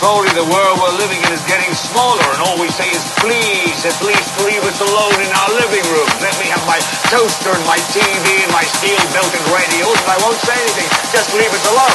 slowly the world we're living in is getting smaller, and all we say is, please, at least leave us alone in our living rooms. Let me have my toaster and my TV and my steel-belted radials, and I won't say anything. Just leave us alone.